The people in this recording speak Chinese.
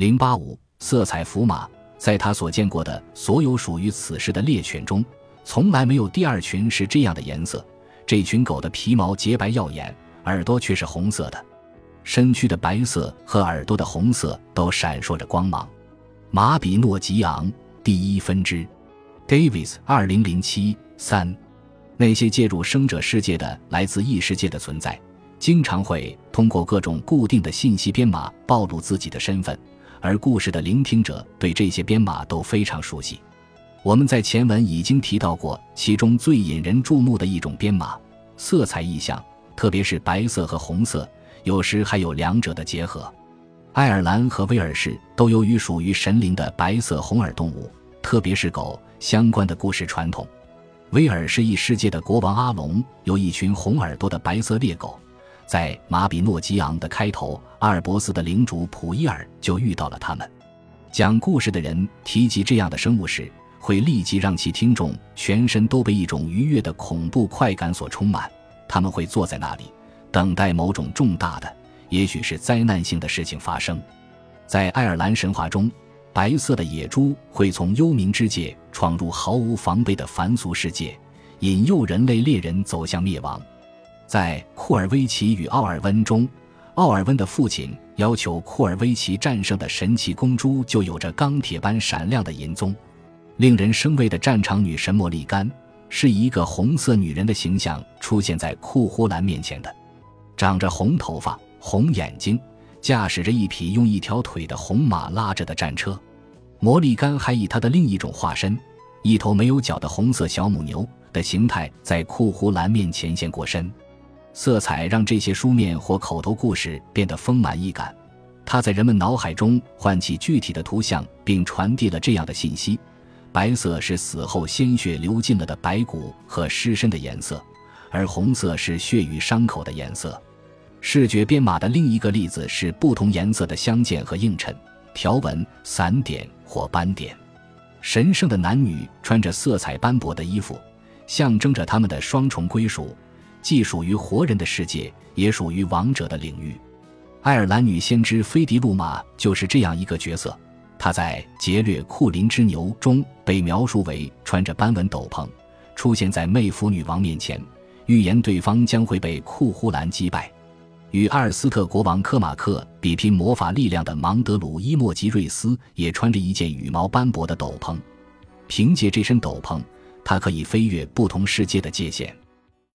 零八五色彩符码，在他所见过的所有属于此世的猎犬中，从来没有第二群是这样的颜色。这群狗的皮毛洁白耀眼，耳朵却是红色的，身躯的白色和耳朵的红色都闪烁着光芒。马比诺吉昂第一分支，Davis 二零零七三。那些介入生者世界的来自异世界的存在，经常会通过各种固定的信息编码暴露自己的身份，而故事的聆听者对这些编码都非常熟悉。我们在前文已经提到过，其中最引人注目的一种编码——色彩意象，特别是白色和红色，有时还有两者的结合。爱尔兰和威尔士都有与属于神灵的白色红耳动物，特别是狗相关的故事传统。威尔士一世界的国王阿龙有一群红耳朵的白色猎狗，在马比诺吉昂的开头，阿尔伯斯的领主普伊尔就遇到了他们。讲故事的人提及这样的生物时，会立即让其听众全身都被一种愉悦的恐怖快感所充满。他们会坐在那里，等待某种重大的，也许是灾难性的事情发生。在爱尔兰神话中。白色的野猪会从幽冥之界闯入毫无防备的凡俗世界，引诱人类猎人走向灭亡。在库尔维奇与奥尔温中，奥尔温的父亲要求库尔维奇战胜的神奇公猪就有着钢铁般闪亮的银鬃。令人生畏的战场女神莫莉甘是以一个红色女人的形象出现在库呼兰面前的，长着红头发、红眼睛。驾驶着一匹用一条腿的红马拉着的战车，魔力甘还以她的另一种化身——一头没有角的红色小母牛的形态，在库胡兰面前现过身。色彩让这些书面或口头故事变得丰满易感，它在人们脑海中唤起具体的图像，并传递了这样的信息：白色是死后鲜血流尽了的白骨和尸身的颜色，而红色是血与伤口的颜色。视觉编码的另一个例子是不同颜色的相间和映衬、条纹、散点或斑点。神圣的男女穿着色彩斑驳的衣服，象征着他们的双重归属，既属于活人的世界，也属于王者的领域。爱尔兰女先知菲迪路玛就是这样一个角色。她在《劫掠库林之牛》中被描述为穿着斑纹斗篷，出现在魅夫女王面前，预言对方将会被库呼兰击败。与阿尔斯特国王科马克比拼魔法力量的芒德鲁伊莫吉瑞斯也穿着一件羽毛斑驳的斗篷，凭借这身斗篷，他可以飞越不同世界的界限。